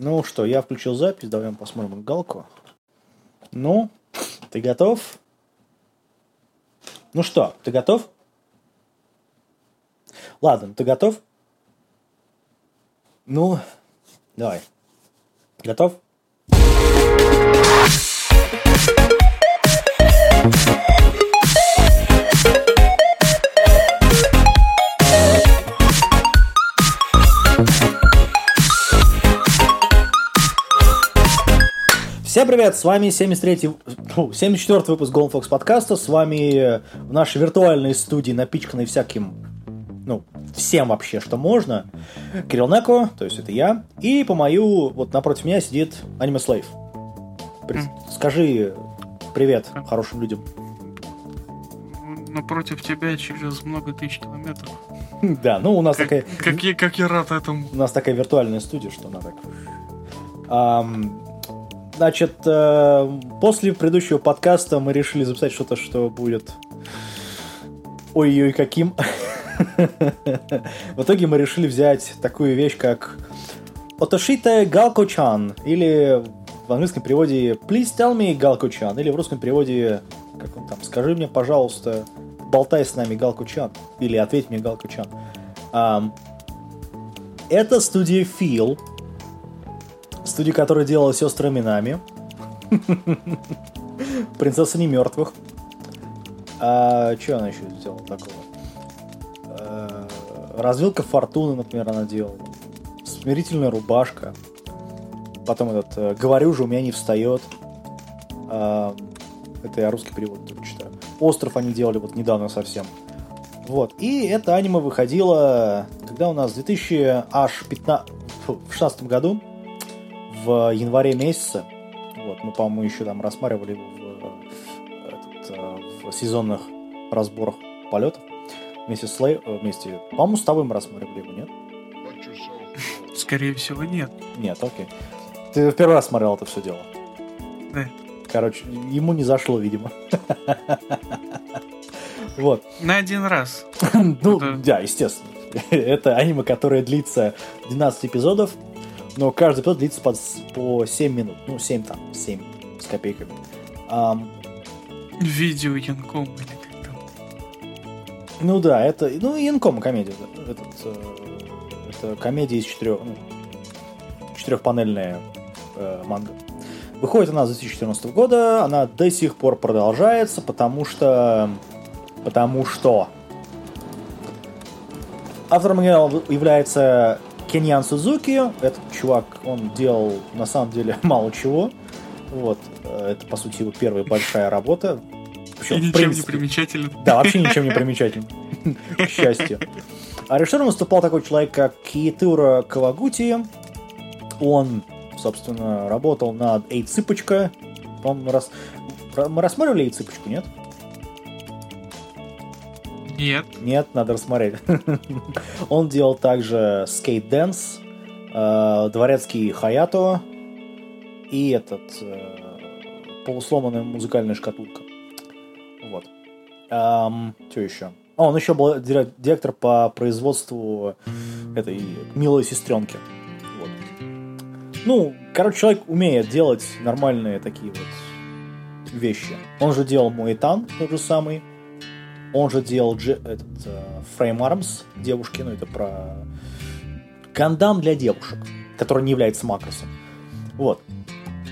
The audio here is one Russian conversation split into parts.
Ну что, я включил запись, давай посмотрим галку. Ну, ты готов? Ну что, ты готов? Ладно, ты готов? Ну, давай. Готов? Всем привет, с вами 73 74 выпуск Golden Fox подкаста, с вами в нашей виртуальной студии, напичканной всяким, ну, всем вообще, что можно, Кирилл Неко, то есть это я, и по мою, вот напротив меня сидит Аниме Слейв. При... Скажи привет хорошим людям. Напротив тебя через много тысяч километров. Да, ну у нас как, такая... Как я, как я рад этому. У нас такая виртуальная студия, что она так... Ам, Значит, э, после предыдущего подкаста мы решили записать что-то, что будет ой-ой каким. В итоге мы решили взять такую вещь, как Отошите Галко-чан, или в английском переводе Please tell me Галко-чан, или в русском переводе, как он там, скажи мне, пожалуйста, болтай с нами Галко-чан, или ответь мне Галко-чан. Это студия Feel, Студия, которая делала сестры Минами. Принцесса не мертвых. А что она еще сделала такого? А, развилка фортуны, например, она делала. Смирительная рубашка. Потом этот э, «Говорю же, у меня не встает». А, это я русский перевод только читаю. «Остров» они делали вот недавно совсем. Вот. И это аниме выходило, когда у нас в 2016 году в январе месяце. Вот, мы, по-моему, еще там рассматривали его в, этот, э, в сезонных разборах полетов. Вместе с Лей... Э, вместе... По-моему, с тобой мы рассматривали его, нет? Скорее всего, нет. Нет, окей. Ты в первый раз смотрел это все дело? Да. Короче, ему не зашло, видимо. Вот. На один раз. Ну, да, естественно. Это аниме, которое длится 12 эпизодов, но каждый эпизод длится по, по 7 минут. Ну, 7 там, 7 с копейками. Um, Видео Янком или как там. Ну да, это, ну, Янком комедия. Этот, э, это комедия из четырех, ну, четырехпанельная э, манга. Выходит она с 2014 года, она до сих пор продолжается, потому что... Потому что... Автором является Кеньян Сузуки, этот чувак, он делал на самом деле мало чего. Вот, э, это, по сути, его первая большая работа. Причем, И ничем принципе, не примечательный. Да, вообще ничем не примечательный. К счастью. А режиссером выступал такой человек, как Киетура Кавагути. Он, собственно, работал над Эй Цыпочка. Он раз... Мы рассматривали Эй Цыпочку, нет? Нет. Нет, надо рассмотреть. Он делал также Skate Dance, э, Дворецкий Хаято и этот э, полусломанная музыкальная шкатулка. Вот. Эм, что еще? А, он еще был директор по производству этой милой сестренки. Вот. Ну, короче, человек умеет делать нормальные такие вот вещи. Он же делал Муэтан, тот же самый. Он же делал этот, uh, Frame Arms девушки, ну это про Гандам для девушек, который не является макросом. Вот.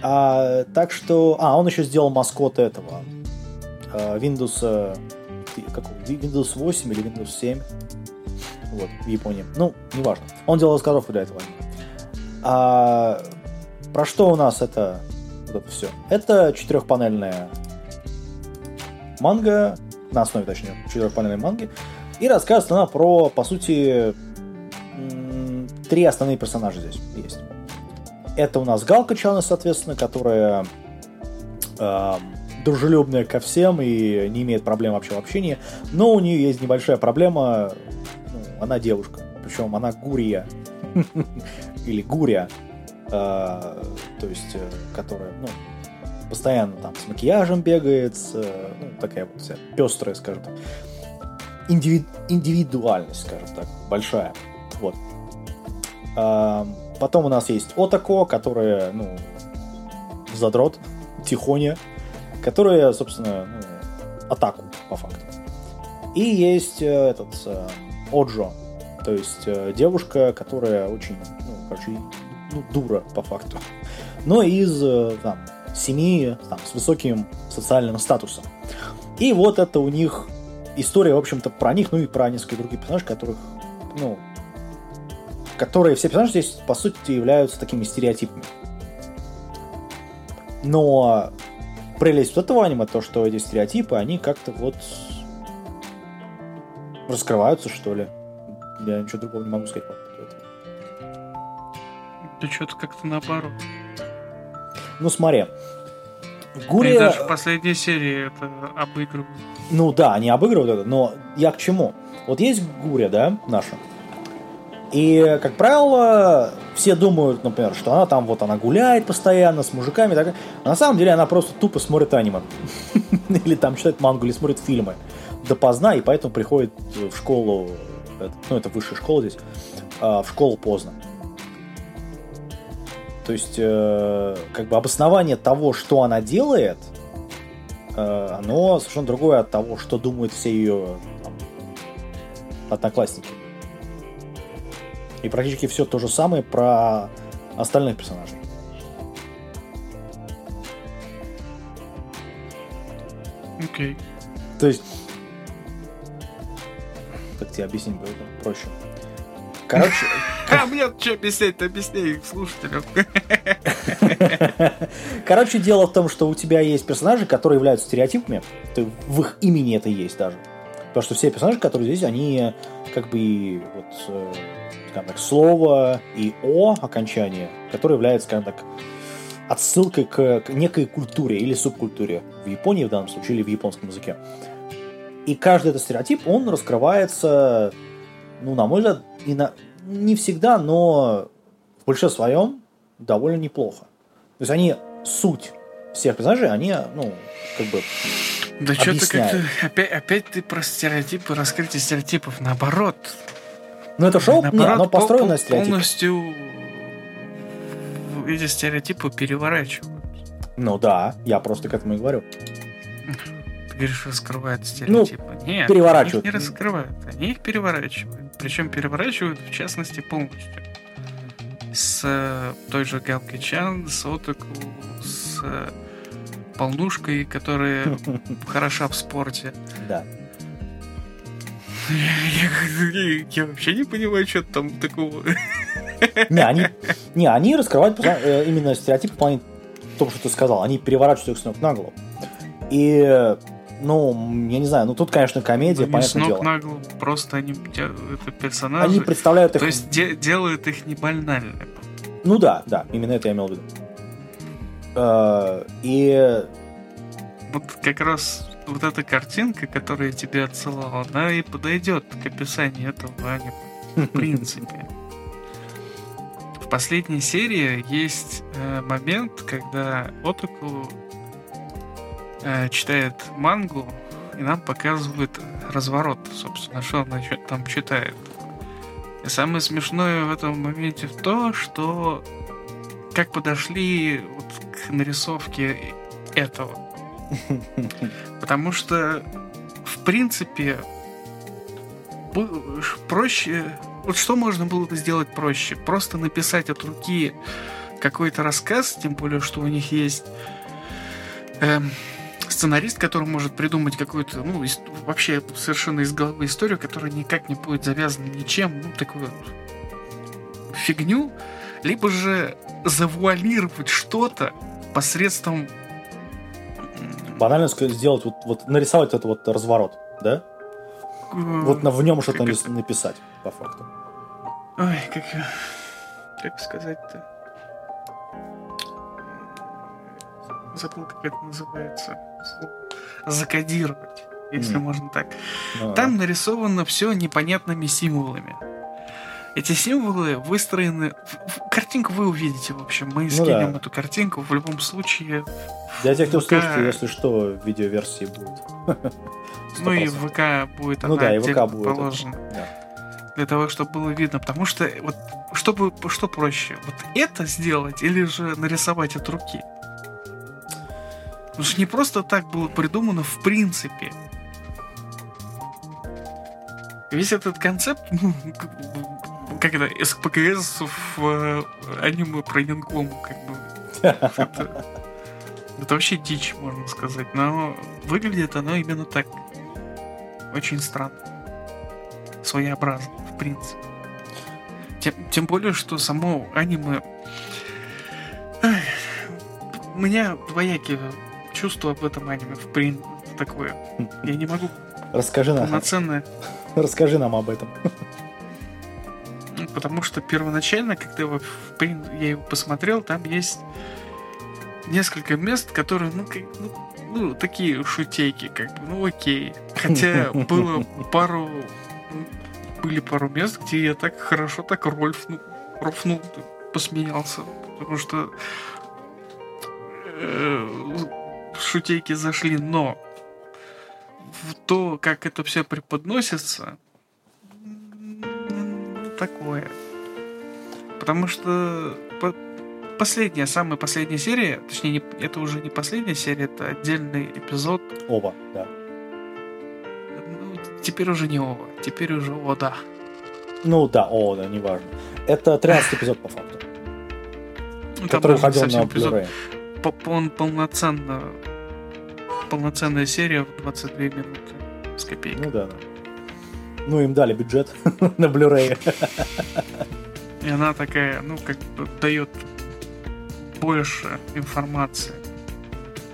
А, так что... А, он еще сделал маскот этого. Uh, Windows... Uh, какого? Windows 8 или Windows 7. Вот, в Японии. Ну, неважно. Он делал раскадровку для этого. А, про что у нас это, вот это все? Это четырехпанельная манга на основе, точнее, четырехпанельной манги. И рассказывает она про, по сути, три основные персонажа здесь есть. Это у нас Галка Чана, соответственно, которая э, дружелюбная ко всем и не имеет проблем вообще в общении. Но у нее есть небольшая проблема. Ну, она девушка. Причем она гурия. Или гурия. Э, то есть, э, которая, ну, постоянно там с макияжем бегает, с, ну, такая вот вся пестрая, скажем так. Индиви... Индивидуальность, скажем так, большая. Вот. А, Потом у нас есть Отако, которая, ну, задрот, тихоня, которая, собственно, ну, атаку, по факту. И есть э, этот э, Оджо, то есть э, девушка, которая очень, ну, короче, ну, дура, по факту. Но из, э, там, семьи там, с высоким социальным статусом. И вот это у них история, в общем-то, про них, ну и про несколько других персонажей, которых, ну, которые все персонажи здесь, по сути, являются такими стереотипами. Но прелесть вот этого аниме, то, что эти стереотипы, они как-то вот раскрываются, что ли. Я ничего другого не могу сказать по. Да что-то как-то наоборот. Ну, смотри. Гурия... И даже в последней серии это обыгрывают. Ну да, они обыгрывают это, но я к чему? Вот есть Гурия, да, наша. И, как правило, все думают, например, что она там вот она гуляет постоянно с мужиками. Так... А на самом деле она просто тупо смотрит аниме. или там читает мангу, или смотрит фильмы допоздна, и поэтому приходит в школу, ну это высшая школа здесь, а, в школу поздно. То есть, э, как бы обоснование того, что она делает, э, оно совершенно другое от того, что думают все ее там, одноклассники. И практически все то же самое про остальных персонажей. Окей. Okay. То есть, как тебе объяснить будет проще? Короче... А мне что объяснять-то? Объясни слушателям. Короче, дело в том, что у тебя есть персонажи, которые являются стереотипами. Ты, в их имени это есть даже. Потому что все персонажи, которые здесь, они как бы вот, э, скажем так, слово и о окончание, которое является, скажем так, отсылкой к, к некой культуре или субкультуре в Японии в данном случае или в японском языке. И каждый этот стереотип, он раскрывается, ну, на мой взгляд, и на, не всегда, но в большинстве своем довольно неплохо. То есть они суть всех персонажей, они, ну, как бы Да что-то как-то опять, опять ты про стереотипы, раскрытие стереотипов, наоборот. Ну это шоу, наоборот, не, оно построено на стереотипах. Полностью эти стереотипы переворачивают. Ну да, я просто к этому и говорю. Ты говоришь, раскрывают стереотипы. Ну, Нет, переворачивают. они их не раскрывают, они их переворачивают. Причем переворачивают, в частности, полностью. С э, той же Галкой Чан, с Отаку, с э, полнушкой, которая хороша в спорте. Да. Я, я, я вообще не понимаю, что там такого. Не, они, не, они раскрывают э, именно стереотип в плане того, что ты сказал. Они переворачивают их с ног на голову. И ну, я не знаю, ну тут, конечно, комедия, ну, понятное дело. на голову, просто они это персонажи. Они представляют их. То есть де- делают их не банальными. Ну да, да, именно это я имел в виду. Э, и вот как раз вот эта картинка, которую я тебе отсылал, она и подойдет к описанию этого аниме. В принципе. В последней серии есть э, момент, когда Отаку э, читает мангу, и нам показывают разворот, собственно, что он там читает. И самое смешное в этом моменте в то, что как подошли вот к нарисовке этого. Потому что, в принципе, проще... Вот что можно было бы сделать проще? Просто написать от руки какой-то рассказ, тем более, что у них есть эм, сценарист, который может придумать какую-то, ну, вообще совершенно из головы историю, которая никак не будет завязана ничем, ну, такую вот фигню, либо же завуалировать что-то посредством банально сделать, вот, вот нарисовать этот вот разворот, да? Вот на, в нем что-то это... написать, по факту. Ой, как, как сказать-то? Забыл, как это называется. Закодировать, если mm. можно так. Ну, Там нарисовано все непонятными символами. Эти символы выстроены... Картинку вы увидите, в общем. Мы ну, скинем да. эту картинку в любом случае. Для тех, кто ВК... слушает, если что, в видеоверсии будет. Ну и в ВК будет ну, она да, и ВК будет положена. Да. Для того, чтобы было видно. Потому что вот чтобы что проще? Вот это сделать или же нарисовать от руки? Потому что не просто так было придумано в принципе. Весь этот концепт, ну, как это, СПКС в э, аниме про Янглому, как бы. Это, это вообще дичь, можно сказать. Но выглядит оно именно так. Очень странно. Своеобразно, в принципе. Тем, тем более, что само аниме... У меня двоякие чувства об этом аниме, в принципе, такое. Я не могу Расскажи нам. полноценно... Расскажи нам об этом. Ну, Потому что первоначально, когда его, я его посмотрел, там есть несколько мест, которые, ну, как, ну, ну, такие шутейки, как бы, ну, окей. Хотя было пару... ну, Были пару мест, где я так хорошо так рольфнул, рофнул, посмеялся. Потому что э, шутейки зашли, но то, как это все преподносится, такое. Потому что по- последняя, самая последняя серия, точнее, не- это уже не последняя серия, это отдельный эпизод. Оба, да. Ну, теперь уже не Ова, теперь уже Ода. Ну да, о, да, неважно. Это 13 эпизод по факту, Ну, там который уходил на эпизод. Blu-ray. По- пол- полноценно, полноценная серия в 22 минуты с копейкой. Ну да. Ну, им дали бюджет на Blu-ray. И она такая, ну, как бы дает больше информации.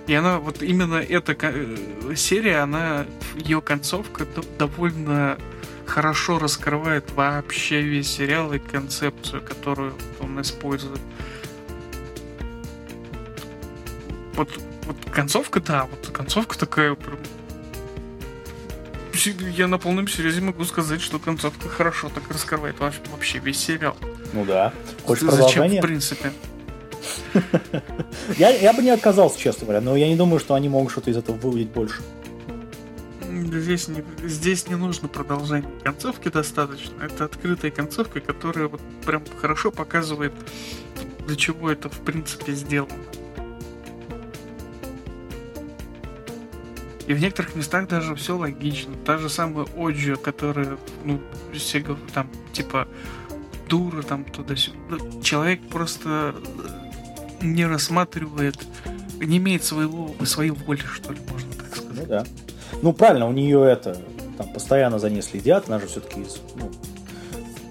И она, вот именно эта э, серия, она, ее концовка довольно хорошо раскрывает вообще весь сериал и концепцию, которую он использует. Вот, вот концовка, да, вот концовка такая прям... Я на полном серьезе могу сказать, что концовка хорошо так раскрывает вообще, весь сериал. Ну да. Хочешь Зачем, в принципе? Я, я бы не отказался, честно говоря, но я не думаю, что они могут что-то из этого выудить больше. Здесь не, здесь не нужно продолжение. Концовки достаточно. Это открытая концовка, которая вот прям хорошо показывает, для чего это в принципе сделано. И в некоторых местах даже все логично. Та же самая Оджио, которая, ну, все гов- там, типа, дура там туда-сюда. Человек просто э, не рассматривает, не имеет своего, своей воли, что ли, можно так сказать. Ну да. Ну правильно, у нее это, там постоянно за ней следят, она же все-таки из ну,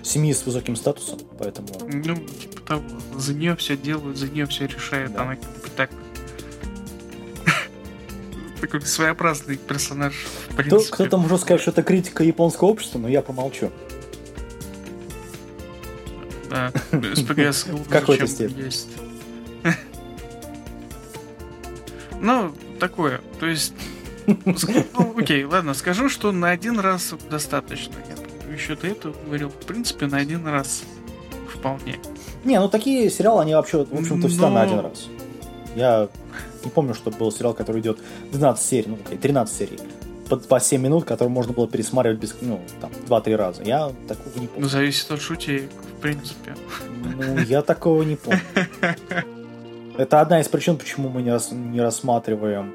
семьи с высоким статусом, поэтому... Ну, типа того, за нее все делают, за нее все решает. Да. Она Такой своеобразный персонаж, в Кто, принципе. кто-то может сказать, что это критика японского общества, но я помолчу. Да, СПГС какой-то степени. есть. Ну, такое. То есть, ск- ну, окей, ладно, скажу, что на один раз достаточно. Я еще до этого говорил, в принципе, на один раз вполне. Не, ну такие сериалы, они вообще, в общем-то, всегда Но- на один раз. Я не помню, что был сериал, который идет 12 серий, ну, окей, 13 серий, по, по 7 минут, который можно было пересматривать без, ну, там, 2-3 раза. Я такого не Ну, помню. зависит от шутей, в принципе. Ну, я такого не помню. Это одна из причин, почему мы не, рас- не рассматриваем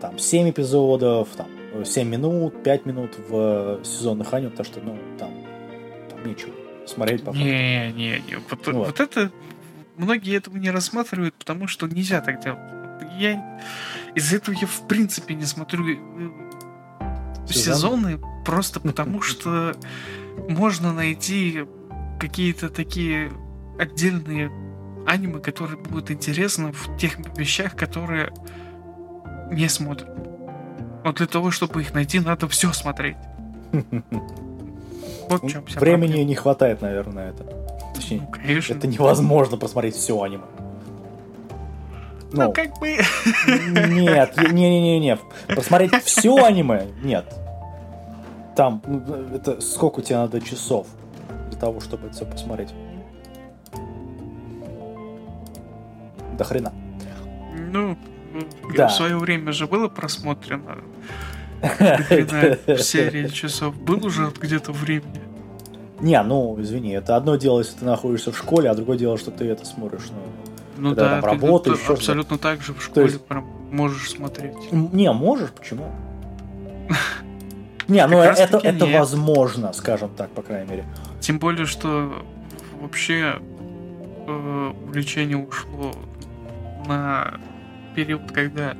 там 7 эпизодов, там 7 минут, 5 минут в сезонных аниме, потому что, ну, там, там нечего смотреть по. Не, не, не. Вот, Ну вот это многие этого не рассматривают, потому что нельзя так делать. Я из-за этого я в принципе не смотрю э, Сезон? сезоны, просто потому что можно найти какие-то такие отдельные аниме, которые будут интересны в тех вещах, которые не смотрят. Вот для того, чтобы их найти, надо все смотреть. Вот в чем вся Времени проблема. не хватает, наверное, на это. Точнее, Ну, конечно. это невозможно просмотреть все аниме. Ну, Ну, как бы... нет, не-не-не-не. Просмотреть все аниме? Нет. Там, ну, это сколько тебе надо часов для того, чтобы это все посмотреть? До хрена. Ну, Да. в свое время же было просмотрено до хрена серии часов. Был уже где-то времени. Не, ну, извини, это одно дело, если ты находишься в школе, а другое дело, что ты это смотришь, ну, Ну когда да, там работаешь, ты абсолютно так же в школе есть- прям можешь смотреть. Не, можешь, почему? Не, ну раз это, это возможно, скажем так, по крайней мере. Тем более, что вообще э, увлечение ушло на период, когда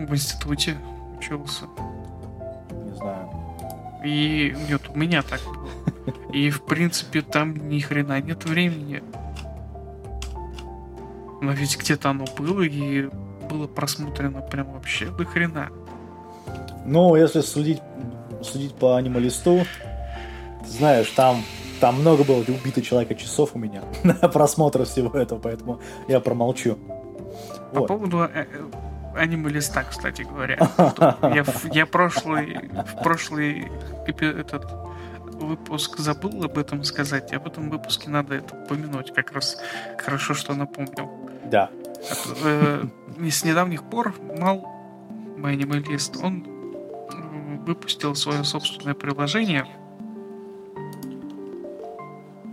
в институте учился. Не знаю. И нет, у меня так было. И в принципе там ни хрена нет времени. Но ведь где-то оно было и было просмотрено прям вообще до хрена. Ну, если судить, судить по анималисту, знаешь, там, там много было убито человека часов у меня на просмотр всего этого, поэтому я промолчу. По Вот. поводу э, э, аниме-листа, кстати говоря. Я, в- я прошлый, в прошлый этот выпуск забыл об этом сказать, и об этом выпуске надо это упомянуть. Как раз хорошо, что напомнил. Да. Э, и с недавних пор Мал, мой аниме-лист, он выпустил свое собственное приложение.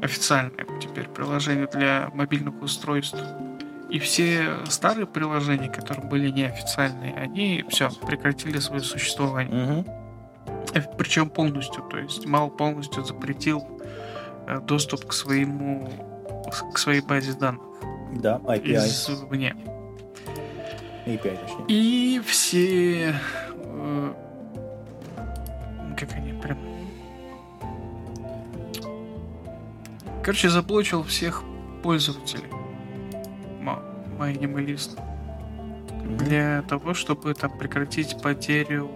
Официальное теперь приложение для мобильных устройств. И все старые приложения, которые были неофициальные, они все прекратили свое существование. Мгм. Причем полностью. То есть Мал полностью запретил э, доступ к своему к своей базе данных Да, API. извне. API, точнее. И все... э, как они прям... Короче, заблочил всех пользователей. Мгм. Для того, чтобы там прекратить потерю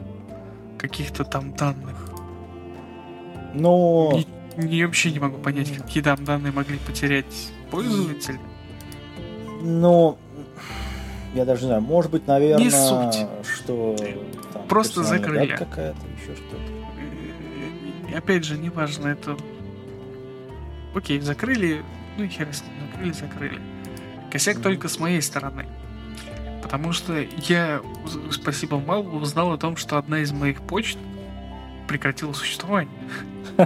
каких-то там данных. Ну, Не, не- вообще не могу понять, какие там данные могли потерять пользователи. ну, я даже не знаю, может быть, наверное, Не суть. что там Просто закрыли. какая-то, еще что-то. Э, Опять же, неважно, это... Окей, закрыли, ну и хер с ним, закрыли, закрыли. Косяк только с моей стороны. Потому что я, спасибо Малву, узнал о том, что одна из моих почт прекратила существование.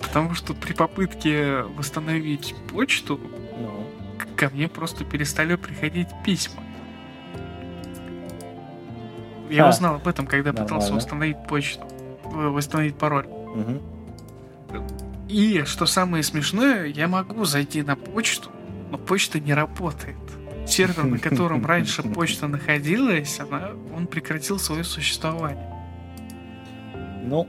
Потому что при попытке восстановить почту Ну, ко мне просто перестали приходить письма. Я А, узнал об этом, когда пытался нормально. восстановить почту, э, восстановить пароль. мгм. И, что самое смешное, я могу зайти на почту, но почта не работает. Сервер, на котором раньше почта находилась, она, он прекратил свое существование. Ну,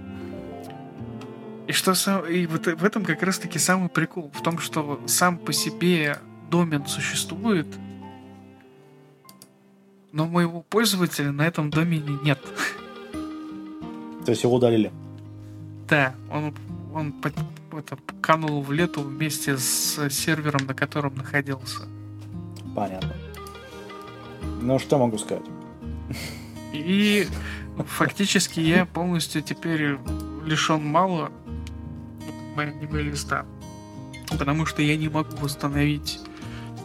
И что сам, и вот в этом как раз таки самый прикол в том, что сам по себе домен существует, но моего пользователя на этом домене нет. то есть его удалили. Да, он, он это, канул в лету вместе с сервером, на котором находился. Понятно. Ну, что могу сказать? И фактически я полностью теперь лишен мало моего листа. Потому что я не могу восстановить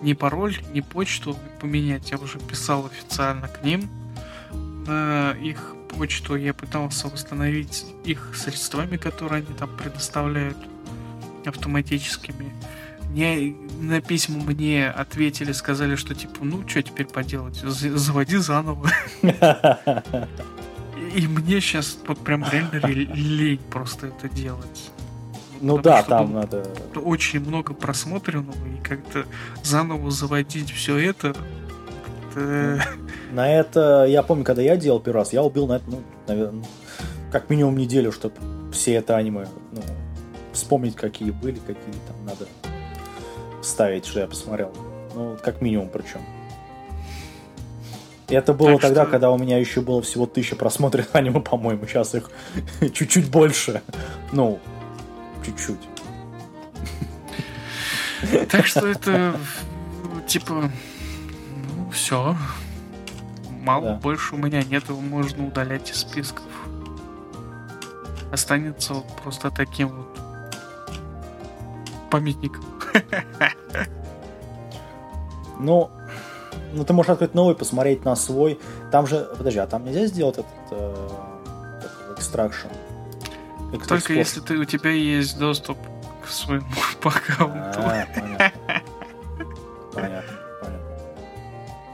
ни пароль, ни почту поменять. Я уже писал официально к ним. На их почту я пытался восстановить их средствами, которые они там предоставляют автоматическими. Мне на письма мне ответили, сказали, что типа, ну что теперь поделать, заводи заново. И мне сейчас вот прям реально ре- лень просто это делать. Ну да, там тут надо... Очень много просмотренного, и как-то заново заводить все это... это- На это, я помню, когда я делал первый раз, я убил на это, ну, наверное, как минимум неделю, чтобы все это аниме, ну, вспомнить, какие были, какие там надо вставить, что я посмотрел. Ну, как минимум причем. Это было Так тогда, что- когда у меня еще было всего тысяча просмотренных аниме, по-моему. Сейчас их чуть-чуть больше. Ну, чуть-чуть. Так что это типа... Ну, все. Мало Да. больше у меня нет, его можно удалять из списков. Останется вот просто таким вот памятником. Ну, ну ты можешь открыть новый, посмотреть на свой. Там же, подожди, а там нельзя сделать этот, э, extraction? Только если ты, у тебя есть доступ к своему аккаунту. А, понятно. понятно.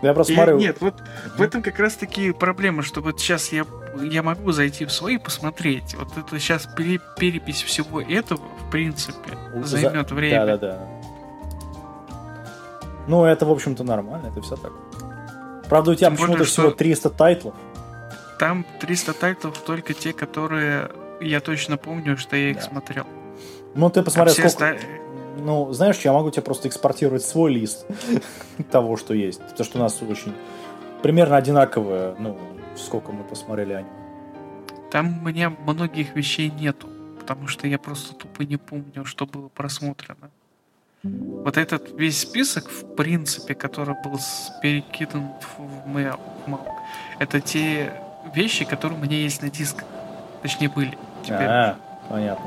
Я просто смотрю... Нет, вот в этом как раз таки проблема, что вот сейчас я, я могу зайти в свои и посмотреть. Вот это сейчас пере, перепись всего этого, в принципе, займет время. Да, да, да. Ну, это, в общем-то, нормально, это все так. Правда, у тебя почему-то всего 300 тайтлов. Там 300 тайтлов только те, которые я точно помню, что я их да. смотрел. Ну, ты посмотри, сколько... Ста... Ну, знаешь, я могу тебе просто экспортировать свой лист того, что есть. Потому что у нас очень примерно одинаковое, ну, сколько мы посмотрели аниме. Там у меня многих вещей нету, потому что я просто тупо не помню, что было просмотрено. Вот этот весь список, в принципе, который был перекидан в mail, это те вещи, которые у меня есть на дисках. Точнее, были. Теперь. А, понятно.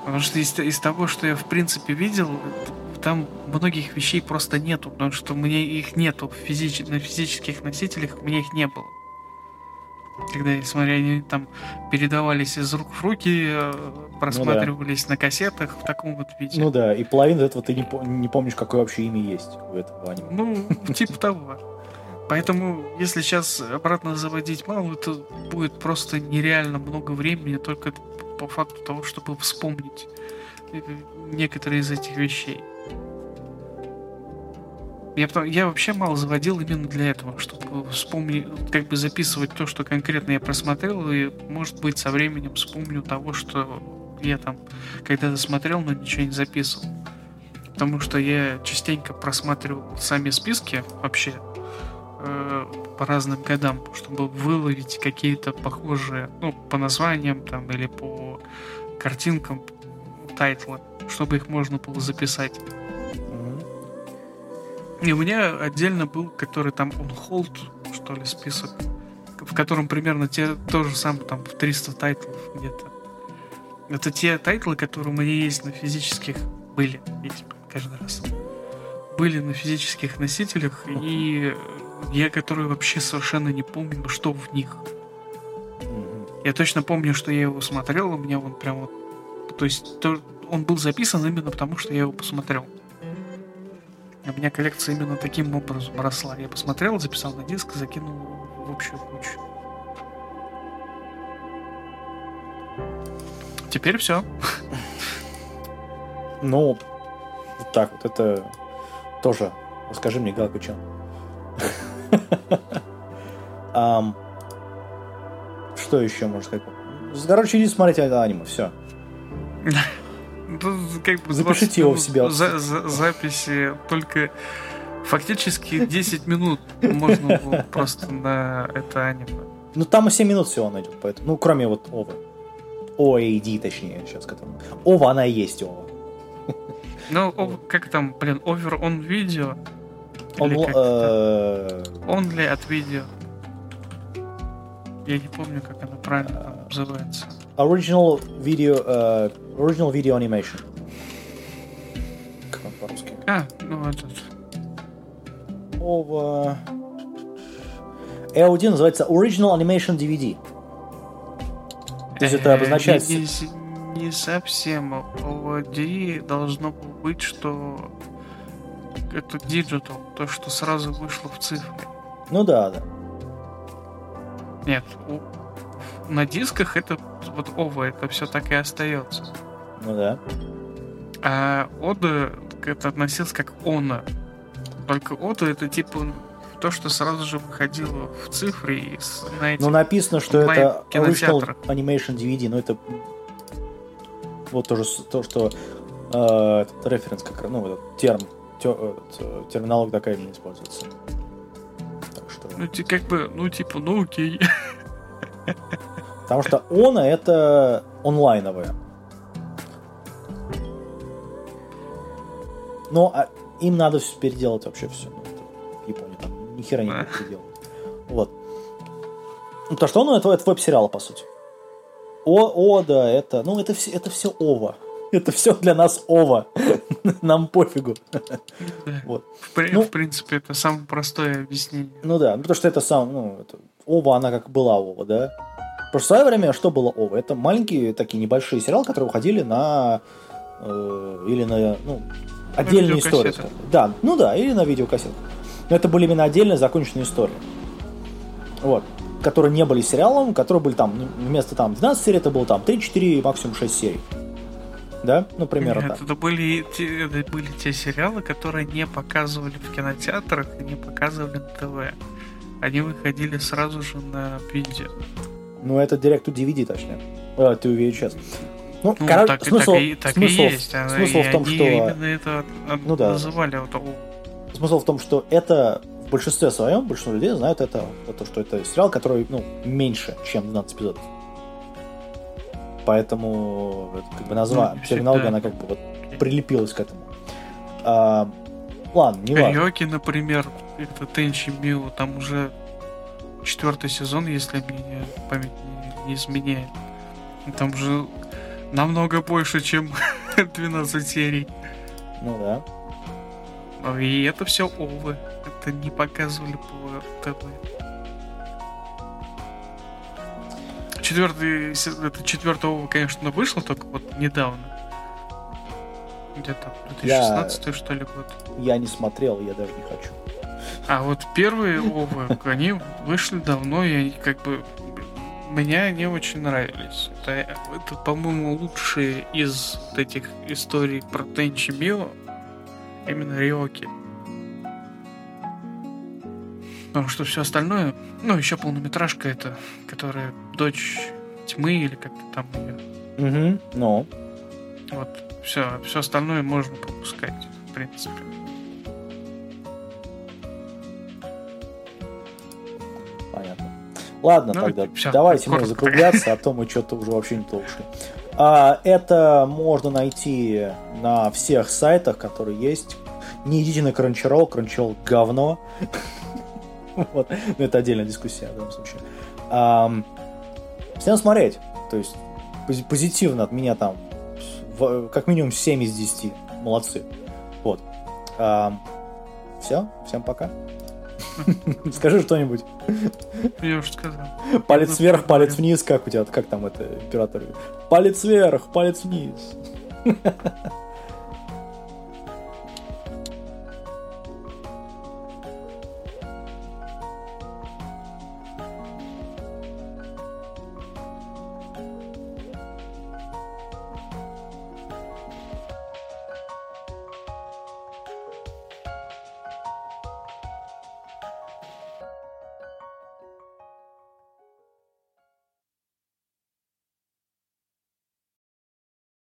Потому что из, из того, что я в принципе видел, там многих вещей просто нету, потому что меня их нету физич... на физических носителях, меня их не было. Когда, смотря, они там передавались из рук в руки, э, просматривались ну, да. на кассетах в таком вот виде. Ну да, и половину этого ты не, по- не помнишь, какое вообще имя есть у этого аниме. Ну, типа того. Поэтому, если сейчас обратно заводить мало, это будет просто нереально много времени только по факту того, чтобы вспомнить э, некоторые из этих вещей. Я, я вообще мало заводил именно для этого, чтобы вспомнить, как бы записывать то, что конкретно я просмотрел, и, может быть, со временем вспомню того, что я там когда-то смотрел, но ничего не записывал. Потому что я частенько просматривал сами списки вообще э, по разным годам, чтобы выловить какие-то похожие, ну, по названиям там или по картинкам тайтлы, чтобы их можно было записать. И у меня отдельно был, который там on hold, что ли, список, в котором примерно те, то же самое, там, в 300 тайтлов где-то. Это те тайтлы, которые у меня есть на физических, были, есть каждый раз, были на физических носителях, и я которые вообще совершенно не помню, что в них. Я точно помню, что я его смотрел, у меня он прям вот... То есть то, он был записан именно потому, что я его посмотрел. У меня коллекция именно таким образом росла. Я посмотрел, записал на диск, закинул в общую кучу. Теперь все. Ну, вот так вот. Это тоже. Расскажи мне, Галка, что? Что еще можно сказать? Короче, иди смотреть это аниме, все. как бы Запишите его в себя. За, за, записи только фактически 10 минут можно было просто на это аниме. Ну там и 7 минут всего найдет, поэтому. Ну, кроме вот Ова. OAD, точнее, сейчас который. Ова, она и есть Ова. Ну, как там, блин, овер он видео. Он, э... Only от видео. Я не помню, как она правильно называется. Original video, uh, original video animation. А, ну этот. Ова... AOD называется Original Animation DVD. То есть это обозначает... Не, не, не совсем. OD должно быть, что это digital, то, что сразу вышло в цифры. Ну да, да. Нет, у, на дисках это вот ОВА, это все так и остается. Ну да. А Ода это относился как ОНА. Только Ода это типа то, что сразу же выходило в цифры и на этих Ну написано, что это Original Animation DVD, но это вот тоже то, что э, референс как ну этот терм тер, э, терминология такая не используется. что... Ну, как бы, ну, типа, ну окей. Потому что он это онлайновое. Но а, им надо все переделать вообще все. Ну, в Японии там ни хера не будут переделать. Вот. Ну, то, что он это, это веб-сериал, по сути. О, о, да, это, ну, это все, это все ова. Это все для нас ова. Нам пофигу. Вот. В, ну, в принципе, это самое простое объяснение. Ну да, потому что это сам, ну, это, ова, она как была ова, да? Потому что в свое время что было ОВА? Это маленькие такие небольшие сериалы, которые уходили на... Э, или на... Ну, отдельные истории. Да, ну да, или на видеокассетах. Но это были именно отдельные законченные истории. Вот. Которые не были сериалом, которые были там, ну, вместо там 12 серий, это было там 3-4, максимум 6 серий. Да? Ну, примерно Нет, так. Это были, те, это были те сериалы, которые не показывали в кинотеатрах и не показывали на ТВ. Они выходили сразу же на видео. Ну, это директу DVD, точнее. А, ты VHS. Ну, Ну, короче, так, смысл, так, и, так смысл, и есть. смысл и в том, что... именно это Ну да. называли вот, Смысл в том, что это в большинстве своем, большинство людей знают это, это, что это сериал, который, ну, меньше, чем 12 эпизодов. Поэтому это, как бы назва, Ну, терминология, она как бы вот прилепилась к этому. А, ладно, не важно. Рёки, например, это Тенчи Мио, там уже четвертый сезон, если мне память не, изменяет. Там уже намного больше, чем 12 серий. Ну да. Ну, И это все овы. Это не показывали по ТВ. Четвертый, это четвертый ова, конечно, вышло только вот недавно. Где-то 2016 что ли год. Я не смотрел, я даже не хочу. А вот первые овы, они вышли давно, и они как бы мне они очень нравились. Это, это по-моему, лучшие из этих историй про Тенчи Мио именно Риоки. Потому что все остальное, ну, еще полнометражка это, которая дочь тьмы или как-то там ее. Угу, ну. Вот, все, все остальное можно пропускать, в принципе. Ладно, Ну, тогда всё, давайте мы закругляться, а то мы что-то уже вообще не то ушли. А, это можно найти на всех сайтах, которые есть. Не идите на Crunchyroll, Crunchyroll говно. Вот. Но это отдельная дискуссия в данном случае. Всем смотреть. То есть пози- позитивно от меня там как минимум 7 из 10. Молодцы. Вот. Все, всем пока. Скажи что-нибудь. Я уже сказал. Палец Ну, вверх, палец вниз, как у тебя, как там это, император? Палец вверх, палец вниз.